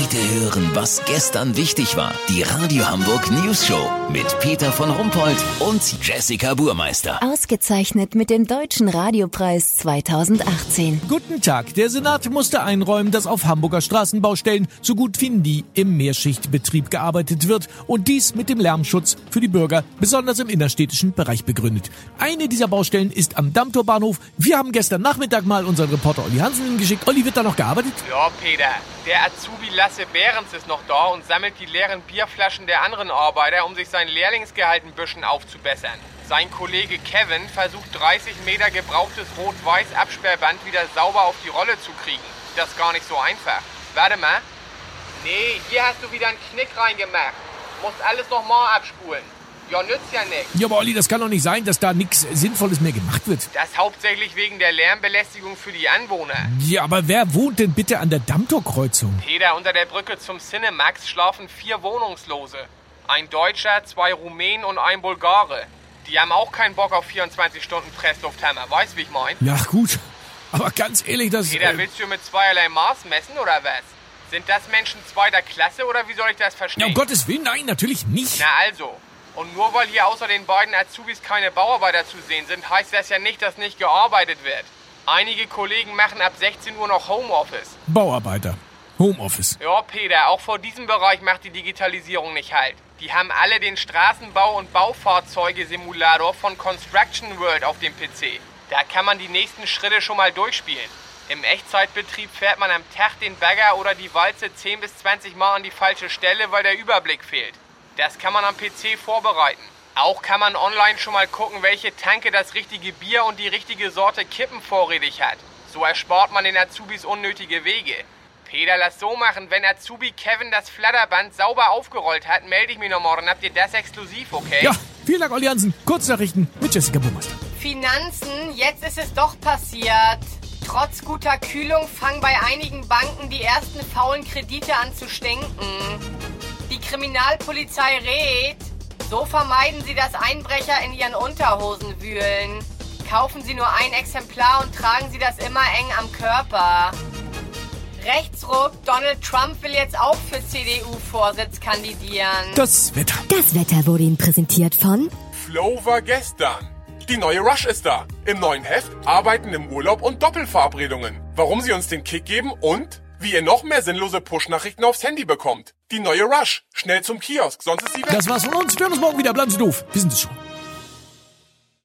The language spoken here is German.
Heute hören, was gestern wichtig war. Die Radio Hamburg News Show mit Peter von Rumpold und Jessica Burmeister. Ausgezeichnet mit dem Deutschen Radiopreis 2018. Guten Tag. Der Senat musste einräumen, dass auf Hamburger Straßenbaustellen so gut wie nie im Mehrschichtbetrieb gearbeitet wird und dies mit dem Lärmschutz für die Bürger, besonders im innerstädtischen Bereich begründet. Eine dieser Baustellen ist am Dammtorbahnhof. Wir haben gestern Nachmittag mal unseren Reporter Olli Hansen hingeschickt. Olli, wird da noch gearbeitet? Ja, Peter. Der Azubi Lasse Behrens ist noch da und sammelt die leeren Bierflaschen der anderen Arbeiter, um sich sein Lehrlingsgehalt ein bisschen aufzubessern. Sein Kollege Kevin versucht 30 Meter gebrauchtes Rot-Weiß-Absperrband wieder sauber auf die Rolle zu kriegen. Das ist gar nicht so einfach. Warte mal. Nee, hier hast du wieder einen Knick reingemacht. Musst alles nochmal abspulen. Ja, nützt ja nichts. Ja, aber Olli, das kann doch nicht sein, dass da nichts Sinnvolles mehr gemacht wird. Das hauptsächlich wegen der Lärmbelästigung für die Anwohner. Ja, aber wer wohnt denn bitte an der Dammtorkreuzung? Peter, unter der Brücke zum Cinemax schlafen vier Wohnungslose. Ein Deutscher, zwei Rumänen und ein Bulgare. Die haben auch keinen Bock auf 24 Stunden Presslufthammer. Weißt wie ich mein? Ja, gut. Aber ganz ehrlich, das... Peter, äh, willst du mit zweierlei Maß messen oder was? Sind das Menschen zweiter Klasse oder wie soll ich das verstehen? ja, um Gottes Willen, nein, natürlich nicht. Na also. Und nur weil hier außer den beiden Azubis keine Bauarbeiter zu sehen sind, heißt das ja nicht, dass nicht gearbeitet wird. Einige Kollegen machen ab 16 Uhr noch Homeoffice. Bauarbeiter. Homeoffice. Ja, Peter, auch vor diesem Bereich macht die Digitalisierung nicht halt. Die haben alle den Straßenbau- und Baufahrzeuge-Simulator von Construction World auf dem PC. Da kann man die nächsten Schritte schon mal durchspielen. Im Echtzeitbetrieb fährt man am Tag den Bagger oder die Walze 10 bis 20 Mal an die falsche Stelle, weil der Überblick fehlt. Das kann man am PC vorbereiten. Auch kann man online schon mal gucken, welche Tanke das richtige Bier und die richtige Sorte Kippen vorrätig hat. So erspart man den Azubis unnötige Wege. Peter, lass so machen. Wenn Azubi Kevin das Flatterband sauber aufgerollt hat, melde ich mich noch morgen. Habt ihr das exklusiv, okay? Ja, vielen Dank, Olli Hansen. Kurznachrichten mit Jessica Burmeister. Finanzen, jetzt ist es doch passiert. Trotz guter Kühlung fangen bei einigen Banken die ersten faulen Kredite an zu stinken. Die Kriminalpolizei rät, so vermeiden sie, dass Einbrecher in ihren Unterhosen wühlen. Kaufen Sie nur ein Exemplar und tragen Sie das immer eng am Körper. Rechtsruck, Donald Trump will jetzt auch für CDU-Vorsitz kandidieren. Das Wetter. Das Wetter wurde Ihnen präsentiert von Flow war gestern. Die neue Rush ist da. Im neuen Heft Arbeiten im Urlaub und Doppelverabredungen. Warum sie uns den Kick geben und wie ihr noch mehr sinnlose Push-Nachrichten aufs Handy bekommt. Die neue Rush. Schnell zum Kiosk, sonst ist sie weg. Das war's von uns. Wir hören uns morgen wieder. Bleiben Sie doof. Wir sind es schon.